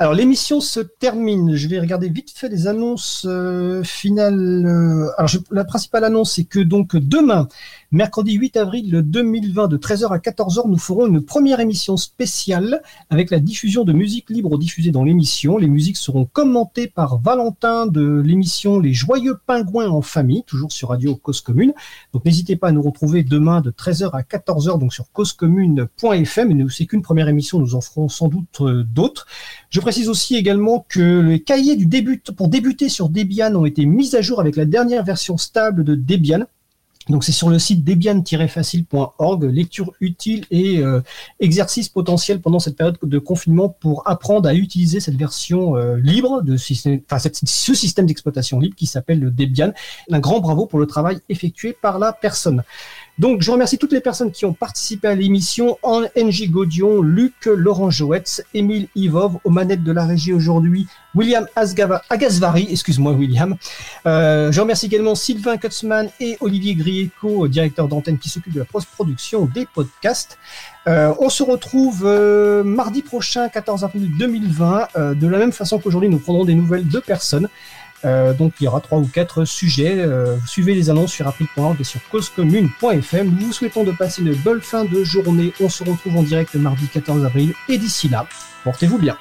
Alors l'émission se termine. Je vais regarder vite fait les annonces euh, finales. Euh, alors la principale annonce, c'est que donc demain, mercredi 8 avril 2020, de 13h à 14h, nous ferons une première émission spéciale avec la diffusion de musique libre diffusée dans l'émission. Les musiques seront commentées par Valentin de l'émission Les Joyeux Pingouins en famille, toujours sur Radio Cause Commune. Donc n'hésitez pas à nous retrouver demain de 13h à 14h donc sur causecommune.fm. C'est qu'une première émission, nous en ferons sans doute euh, d'autres. Je précise aussi également que les cahiers du début pour débuter sur Debian ont été mis à jour avec la dernière version stable de Debian. Donc c'est sur le site debian-facile.org, lecture utile et euh, exercice potentiel pendant cette période de confinement pour apprendre à utiliser cette version euh, libre de ce système d'exploitation libre qui s'appelle le Debian. Un grand bravo pour le travail effectué par la personne. Donc, je remercie toutes les personnes qui ont participé à l'émission. NJ Godion, Luc, Laurent Joetz, Émile Ivov, aux manettes de la régie aujourd'hui, William Asgava, Agasvari, excuse-moi William. Euh, je remercie également Sylvain Kutzmann et Olivier Grieco, directeur d'antenne qui s'occupe de la post-production des podcasts. Euh, on se retrouve euh, mardi prochain, 14 avril 2020. de la même façon qu'aujourd'hui, nous prendrons des nouvelles de personnes. Euh, donc il y aura trois ou quatre sujets. Euh, suivez les annonces sur april.org et sur causecommune.fm. Nous vous souhaitons de passer une bonne fin de journée. On se retrouve en direct mardi 14 avril et d'ici là, portez-vous bien.